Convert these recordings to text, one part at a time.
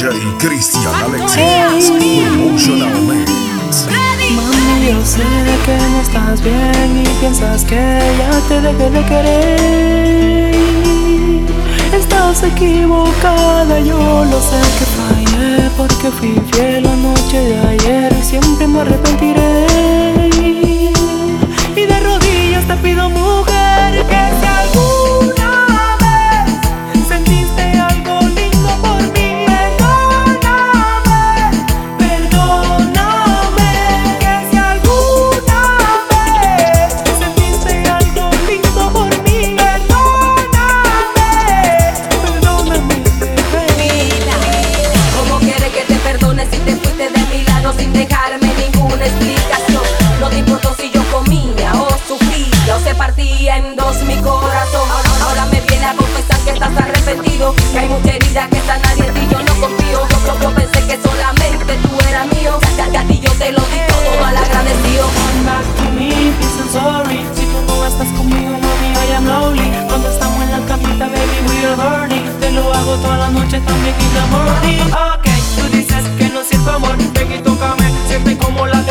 DJ Cristian Alexis. Emotional Mix. Mami, yo sé que no estás bien y piensas que ya te dejé de querer. Estás equivocada, yo lo sé que fallé porque fui fiel la noche de ayer y siempre me arrepentiré. Y de rodillas te pido mujer. Que hay mucha herida que sanar nadie en ti yo no confío. Yo, yo, pensé que solamente tú eras mío. Y yo te lo di todo mal agradecido. Come back to me, I'm sorry. Si tú no estás conmigo, mami, I am lonely. Cuando estamos en la camita, baby, we are horny. Te lo hago toda la noche, también in the morning. Ok, tú dices que no siento amor. Ven y tócame, siente como la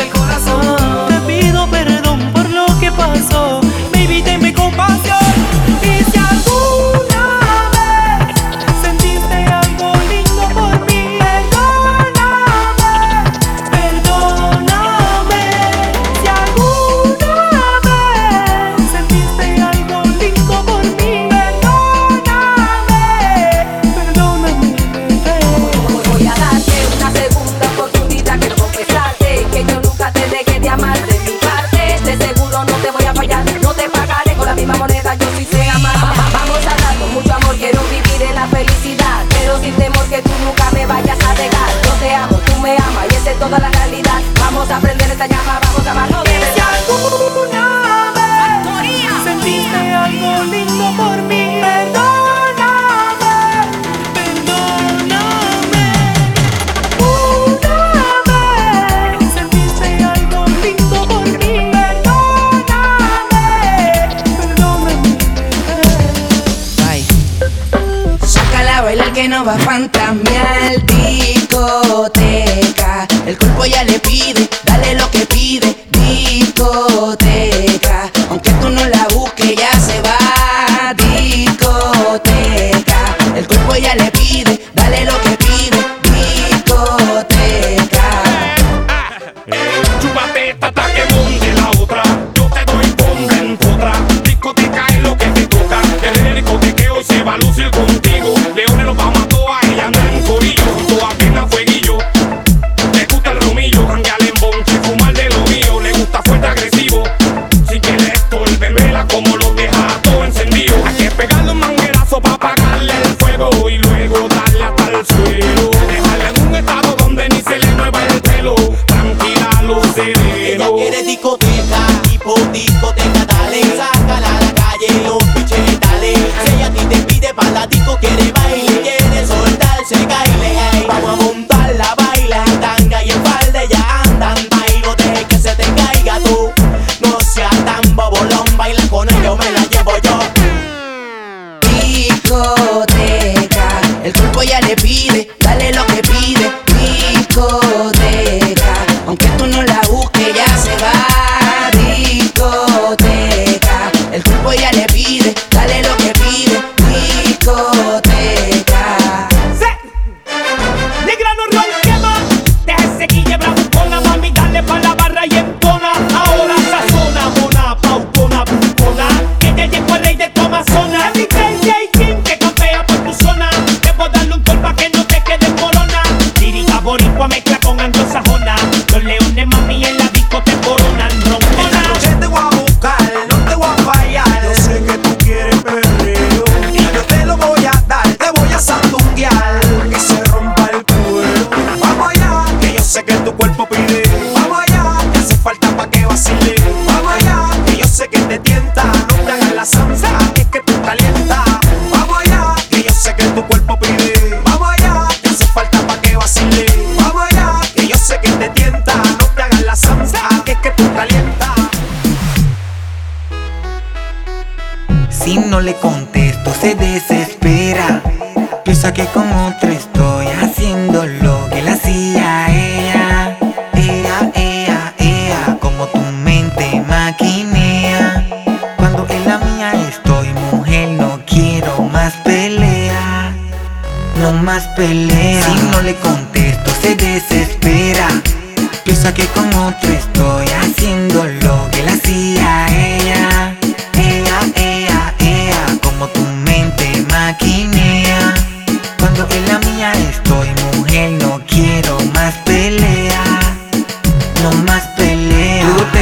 de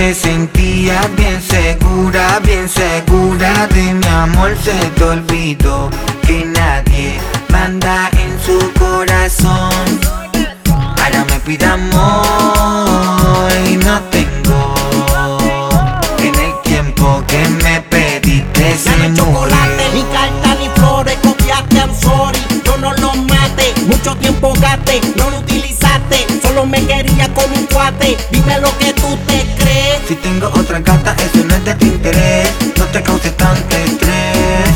te sentías bien segura, bien segura de mi amor. Se te olvidó que nadie manda en su corazón. Ahora me pide amor y no tengo. En el tiempo que me pediste se Dame chocolate, ni carta ni flores, copiaste, I'm sorry, yo no lo mate, mucho tiempo gaste, no lo utilizaste, solo me quería con un cuate, dime lo que tú te. Si tengo otra gata, eso no es de tu interés. No te cause tanto estrés.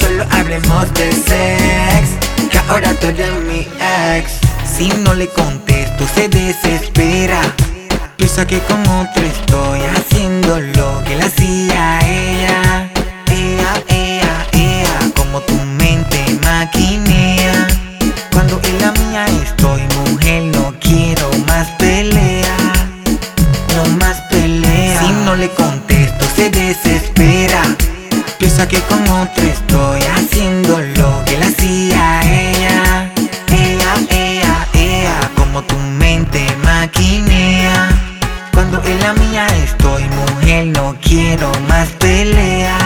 Solo hablemos de sex. Que ahora tú eres mi ex. Si no le contesto, se desespera. Piensa que con otro estoy haciendo desespera. Piensa que con otro estoy haciendo lo que le hacía ella. Ella, ella, ella, como tu mente maquinea. Cuando en la mía estoy, mujer, no quiero más pelea.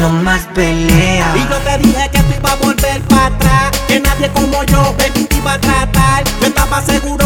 No más pelea. Y yo te dije que tú ibas a volver para atrás, que nadie como yo, te iba a tratar. Yo estaba seguro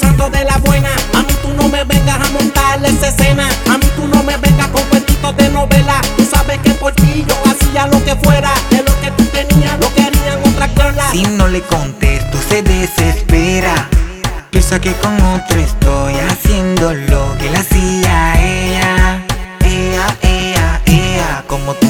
gozando de la buena. A mí tú no me vengas a montar esa escena. A mí tú no me vengas con cuentitos de novela. Tú sabes que por ti yo hacía lo que fuera. De lo que tú tenías, lo querían otras girlas. Si no le contesto, se desespera. Piensa que con otro estoy haciendo lo que le hacía a ella. Ella, ella, ella, como tu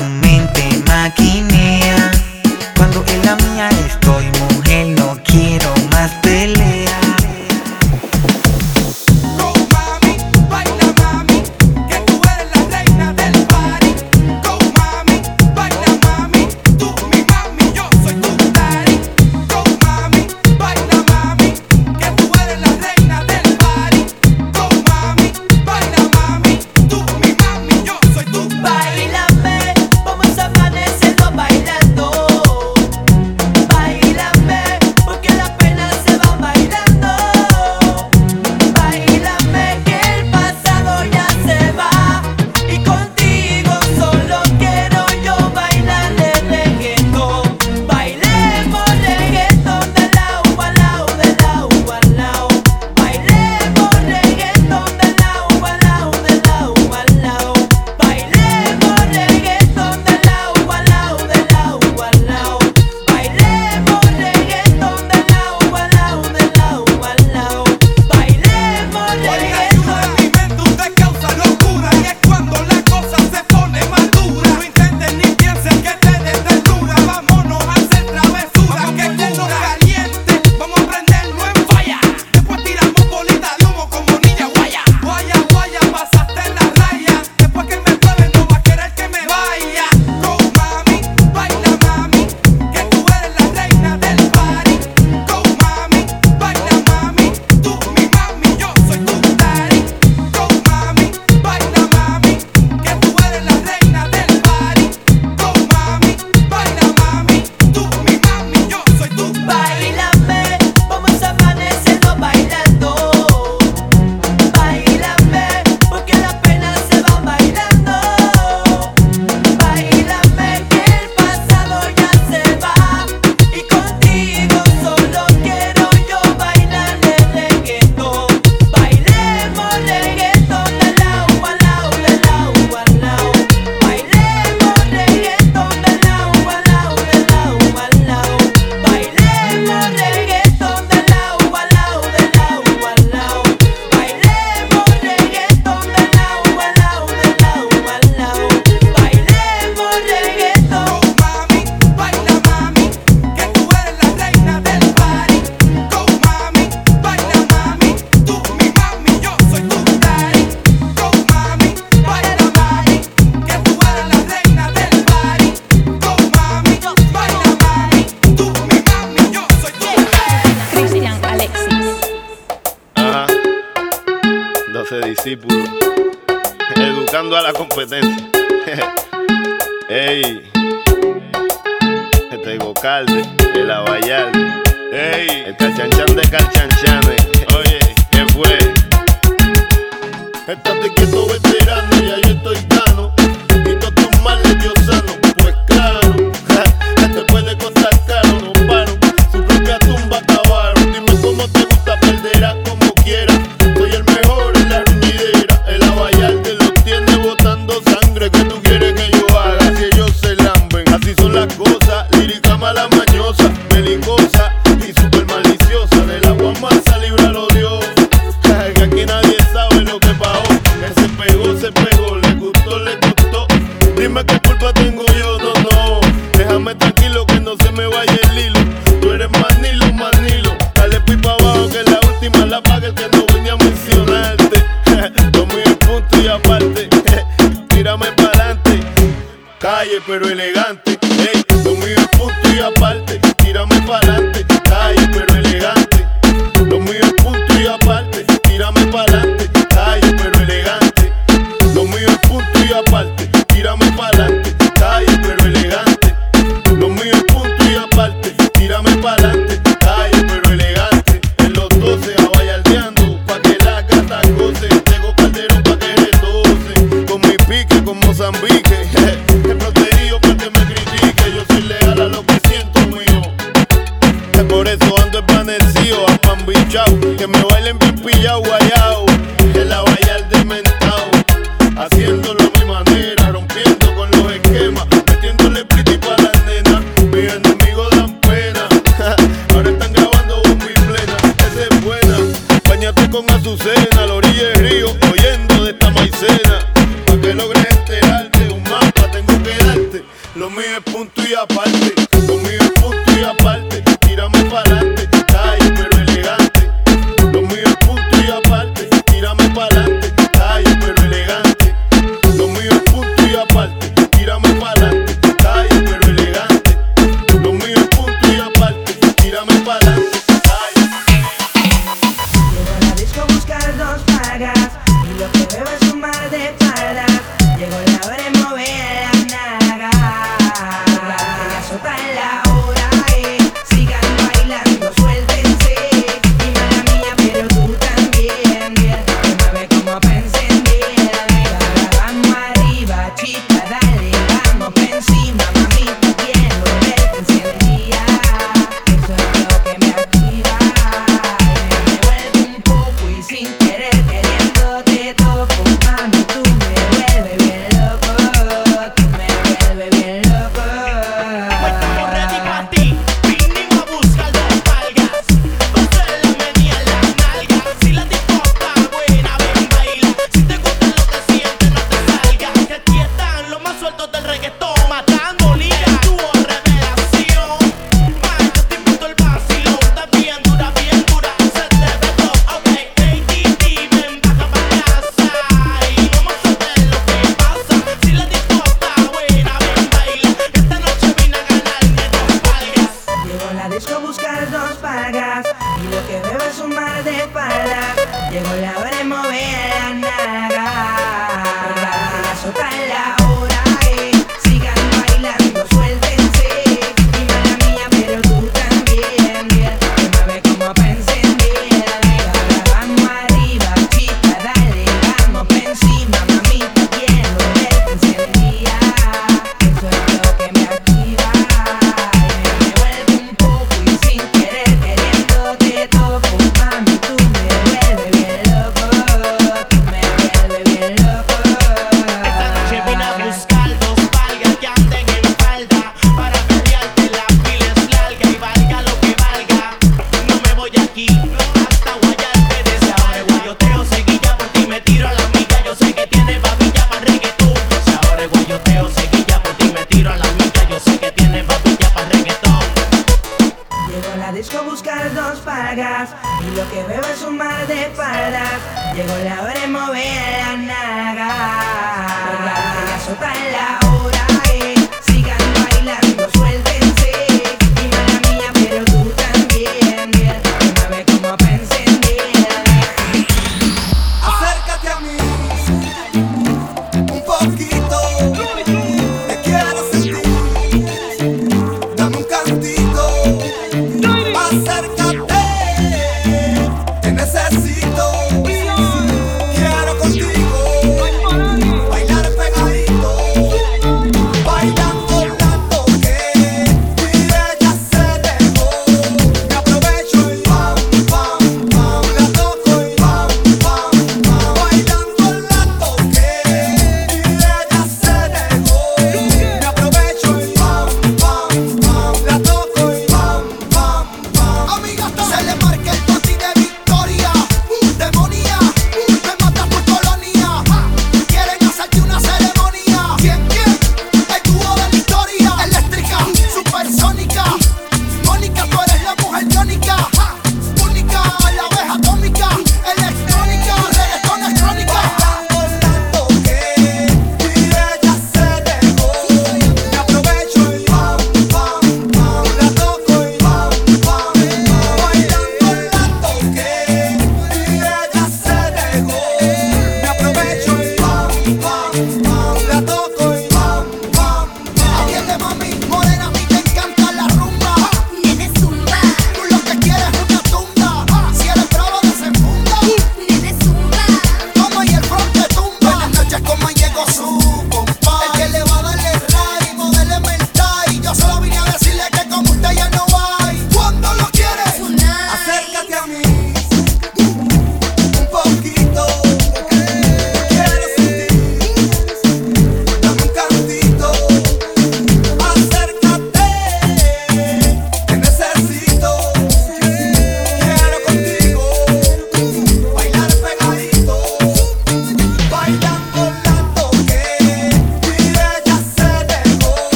mañosa, belicosa y super maliciosa. Del agua masa líbralo Dios. que aquí nadie sabe lo que pagó. Que se pegó, se pegó, le gustó, le gustó. Dime qué culpa tengo yo, no, no. Déjame tranquilo que no se me vaya el hilo. Tú eres manilo, manilo. Dale pipa abajo que la última la paga el que no venía a mencionarte. Dos mil puntos y aparte. Tírame para adelante. Calle, pero el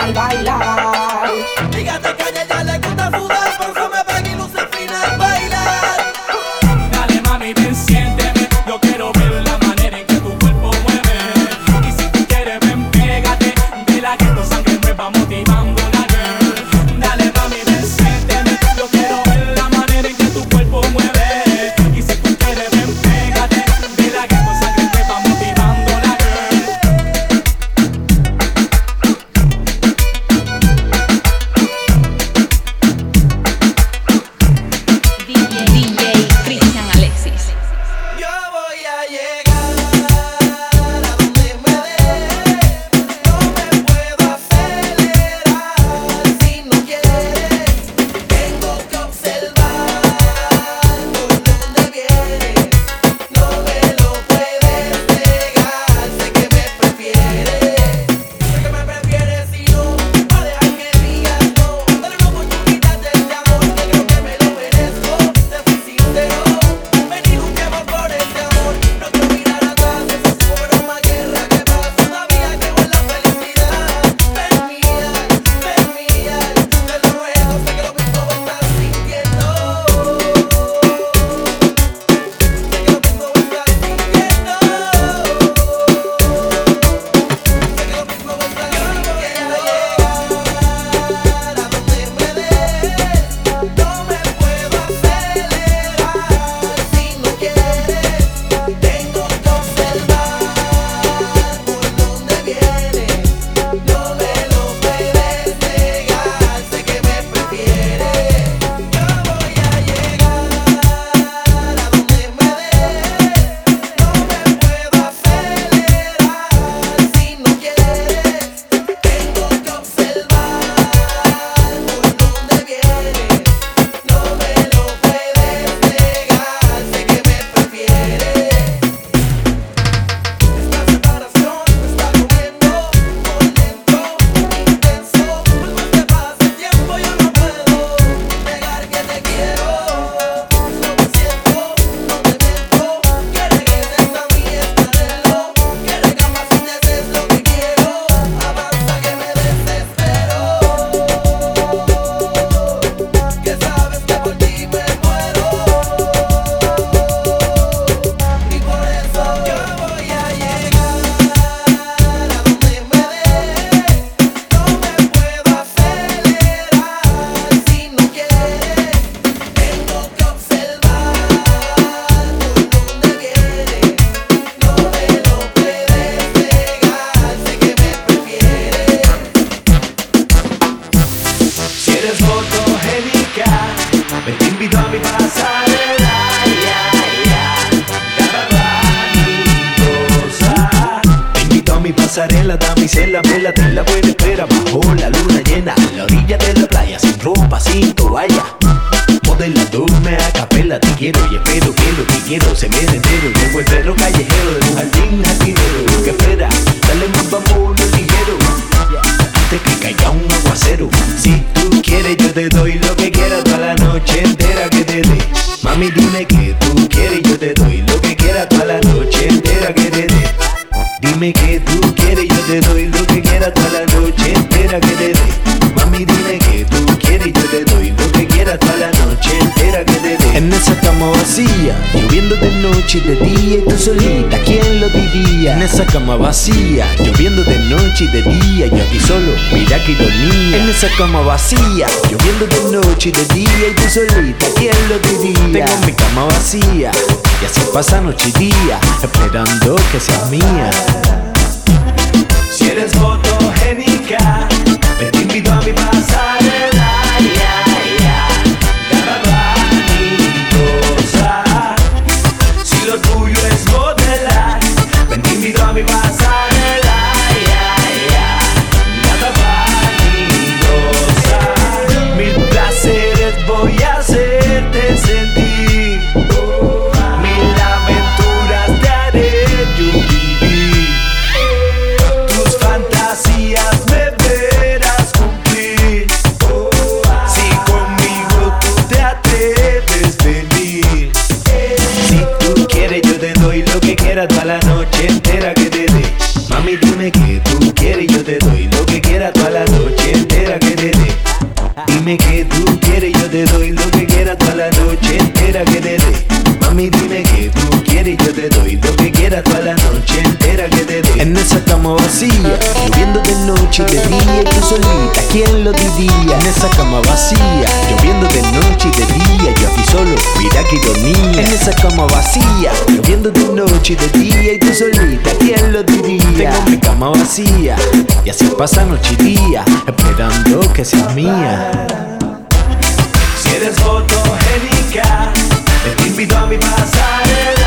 bye baila. Lloviendo de noche y de día Yo aquí solo, mira que ironía. En esa cama vacía Lloviendo de noche y de día Y tú solita, ¿quién lo diría? Tengo mi cama vacía Y así pasa noche y día Esperando que seas mía. Si eres fotogénica Te invito a mi pasarela. noche y de día y tú solita, ¿quién lo diría? Tengo mi cama vacía y así pasa noche y día, esperando que seas mía. Si eres fotogénica, te invito a mi pasarela.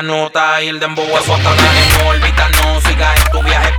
la nota y el dembow eso está en órbita. No sigas en tu viaje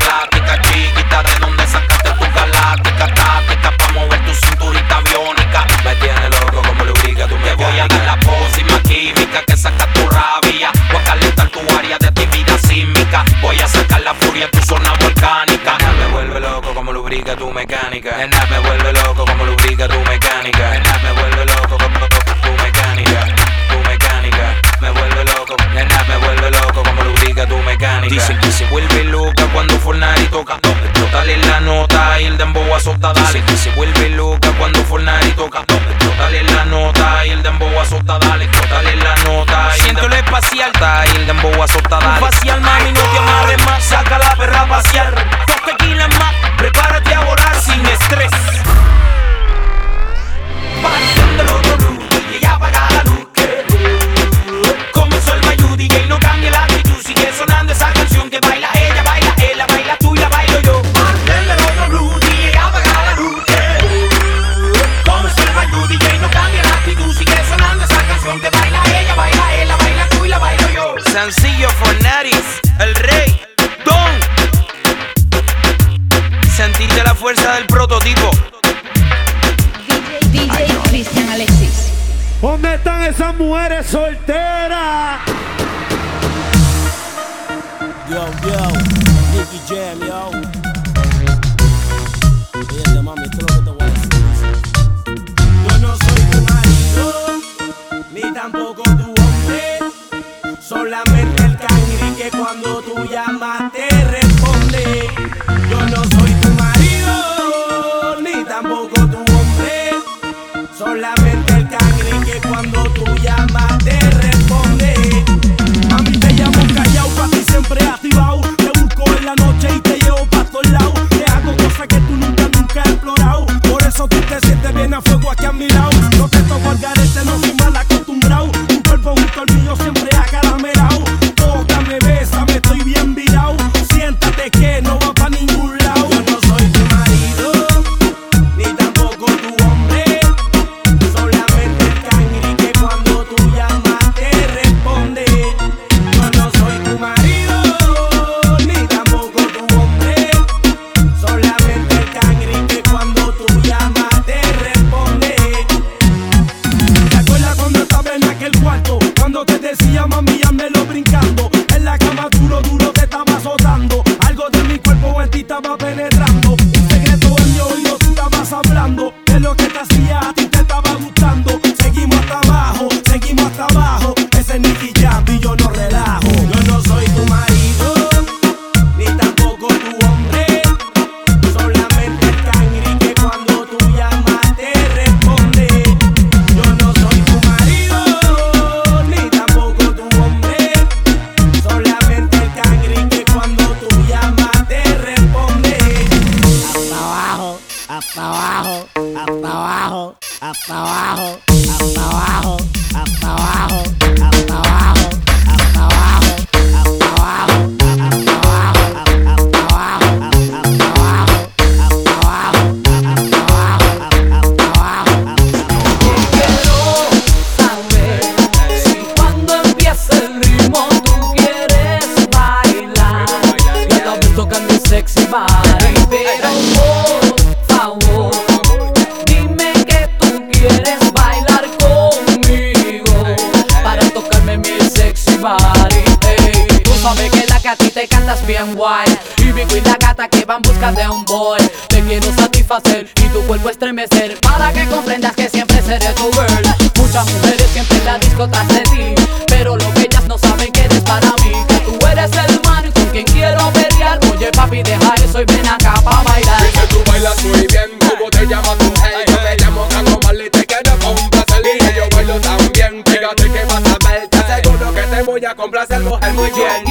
Yo, yo, yo. Yo no soy tu marido, ni tampoco tu hombre, solamente. hasta abajo, hasta abajo, hasta abajo, hasta abajo, hasta abajo, hasta abajo. bien wild Vive con la gata que va en busca de un boy. Te quiero satisfacer y tu cuerpo estremecer. Para que comprendas que siempre seré tu girl. Muchas mujeres siempre en la disco tras de ti. Pero lo que ellas no saben que eres para mí. Que tú eres el man con quien quiero pelear. Oye papi deja eso y ven acá pa' bailar. Dice tú bailas muy bien, ¿cómo te llamas tú? Hey, yo me llamo Gango Mal y te quiero complacer Y yo bailo también, fíjate que vas a ver. Te aseguro que te voy a complacer mujer muy bien.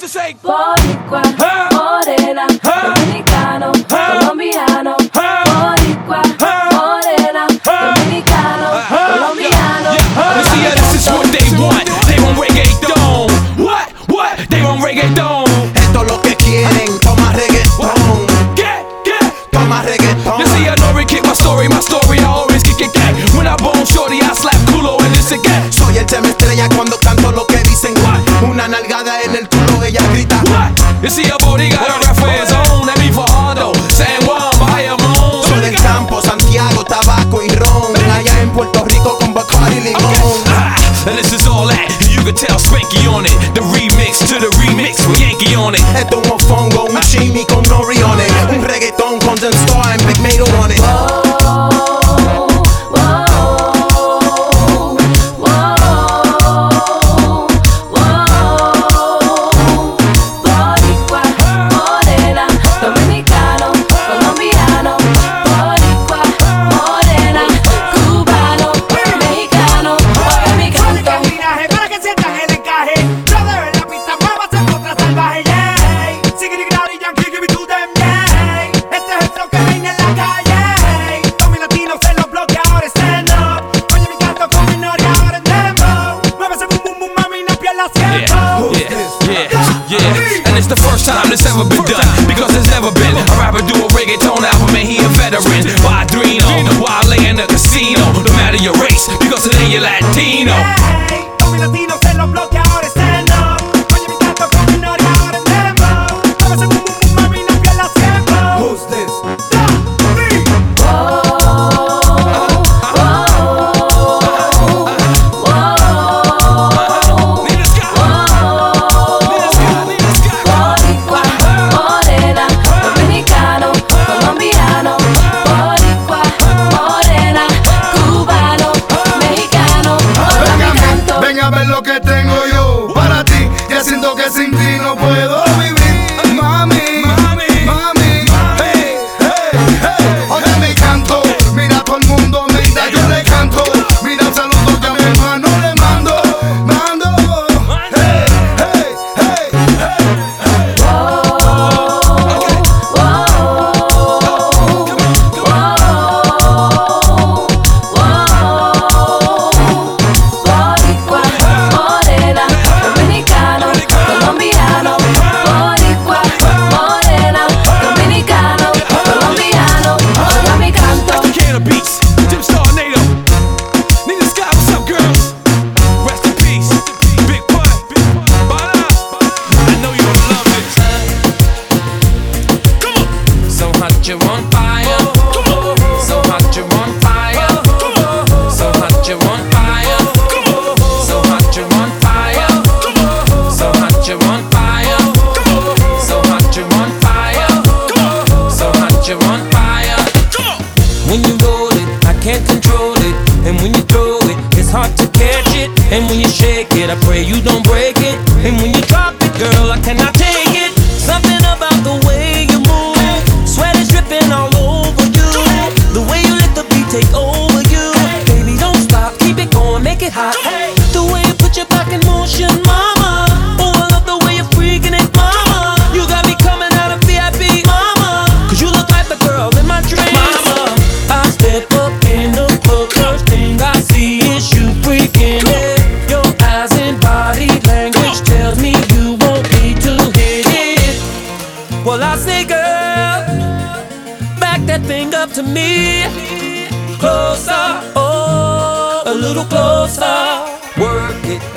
to say. Boricua. You see a body got a reference own. Let me for Hondo, San Juan, Bahia Moon. Son el campo, Santiago, tabaco y ron. Allá en Puerto Rico con Bacardi limón. Okay. Ah, and this is all that. You can tell Spanky on it. The remix to the remix with Yankee on it.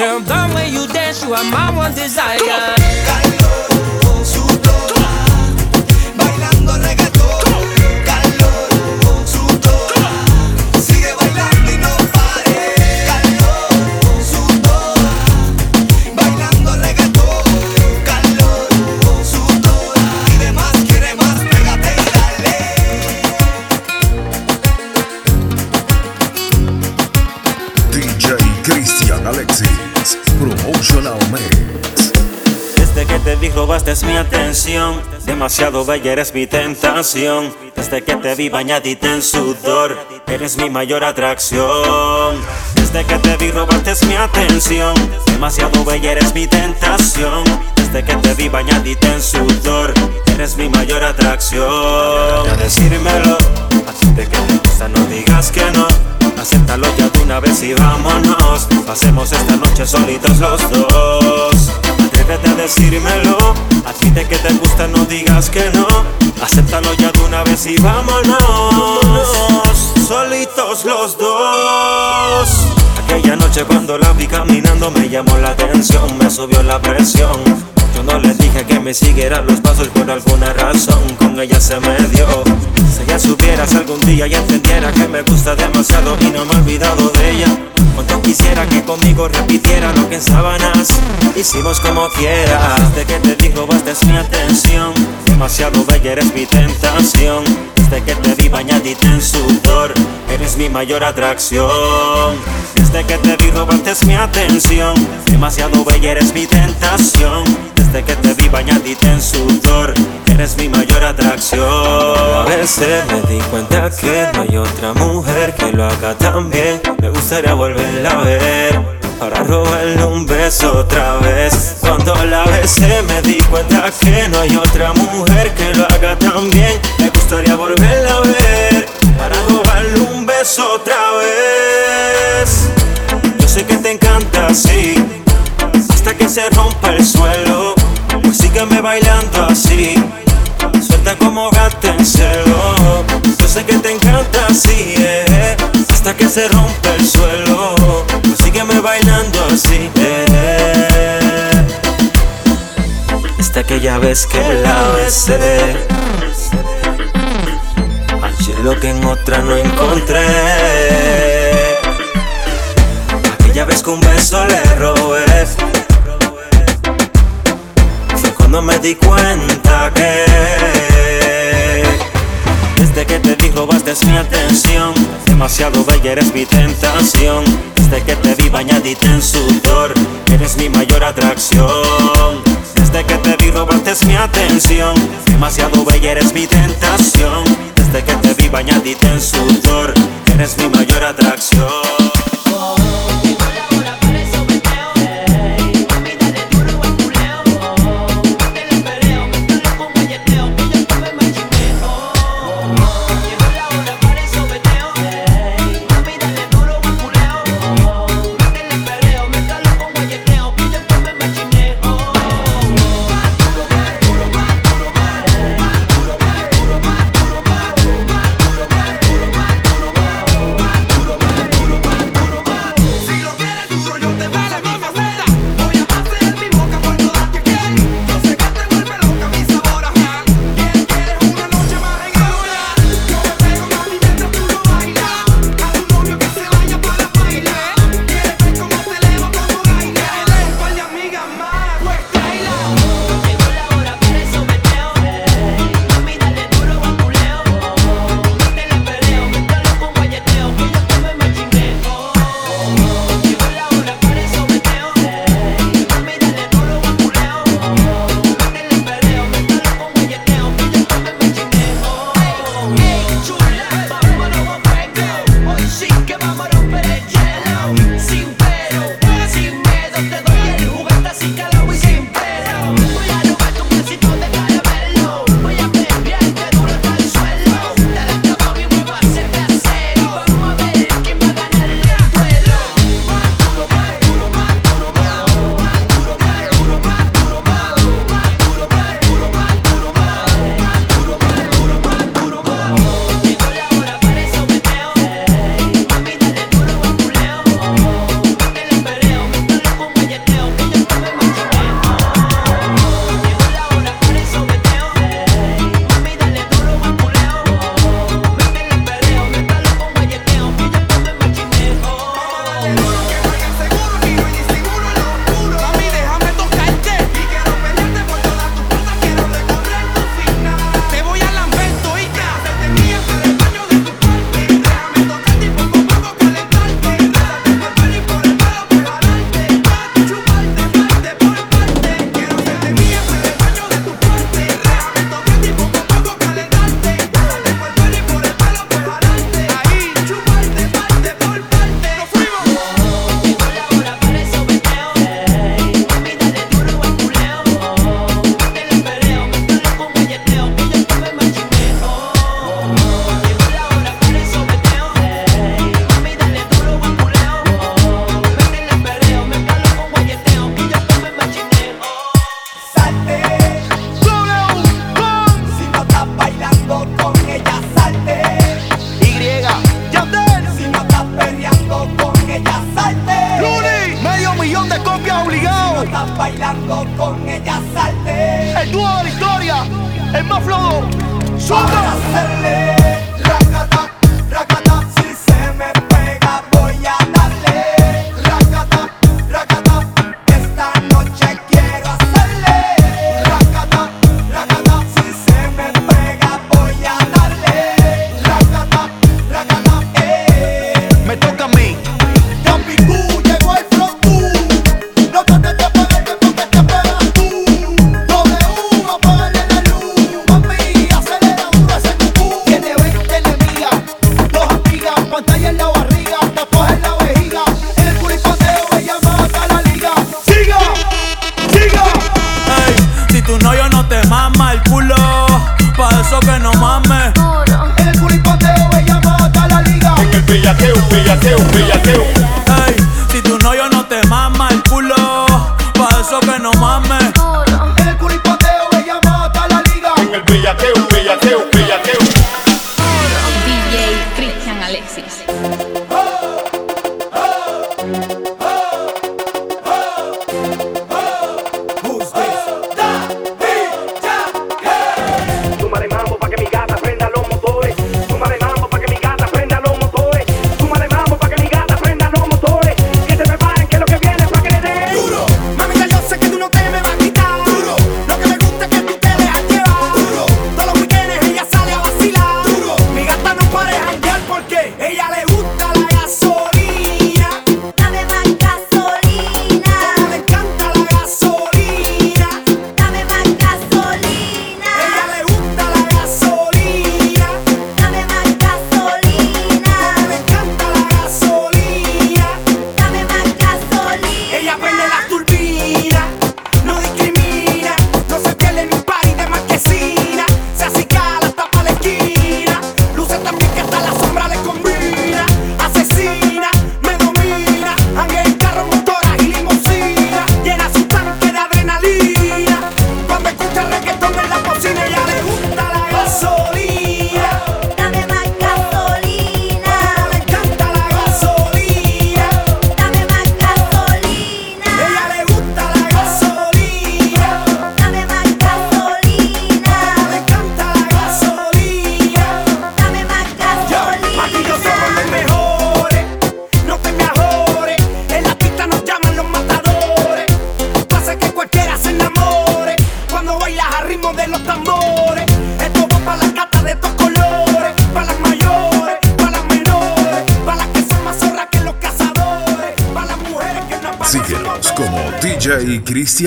Girl, the way you dance, you are my one desire. Te mi atención. Demasiado bella eres mi tentación. Desde que te vi bañadita en sudor Eres mi mayor atracción. Desde que te vi robaste mi atención. Demasiado bella eres mi tentación. Desde que te vi bañadita en sudor Eres mi mayor atracción. Ya decírmelo. A ti de que te gusta no digas que no. Acéptalo ya de una vez y vámonos. Pasemos esta noche solitos los dos Atrévete a decírmelo. A ti de que te gusta no digas que no. Acéptalo ya de una vez y vámonos. Solitos los dos. Aquella noche cuando la vi caminando me llamó la atención Me subió la presión Yo no le dije que me siguiera los pasos por alguna razón Con ella se me dio. Si ella supiera si algún día y entendiera que me gusta demasiado y no me he olvidado de ella Cuando quisiera que conmigo repitiera lo que en sábanas hicimos como quiera Desde que te digo basta es mi atención. Demasiado bella eres mi tentación. Desde que te vi bañadita en sudor Eres mi mayor atracción. Desde que te vi robaste mi atención. Demasiado bella eres mi tentación Desde que te vi bañadita en sudor. Eres mi mayor atracción. A veces me di cuenta que no hay otra mujer que lo haga tan bien. Me gustaría volverla a ver para robarle un beso otra vez. Cuando la besé me di cuenta que no hay otra mujer que lo haga tan bien. Me gustaría volverla a ver Para robarle un beso otra vez. Yo sé que te encanta así que se rompa el suelo. Pues sígueme bailando así. Suelta como gato en celo. Yo sé que te encanta así eh, Hasta que se rompa el suelo. Pues sígueme bailando así eh. Hasta aquella vez que la besé. Hallé lo que en otra no encontré. Aquella vez que un beso le robé cuando me di cuenta que Desde que te vi robaste mi atención. Demasiado bella eres mi tentación. Desde que te vi bañadita en sudor Eres mi mayor atracción. Desde que te vi robaste mi atención. Demasiado bella eres mi tentación. Desde que te vi bañadita en sudor Eres mi mayor atracción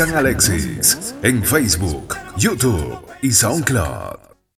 Alexis en Facebook, YouTube y SoundCloud.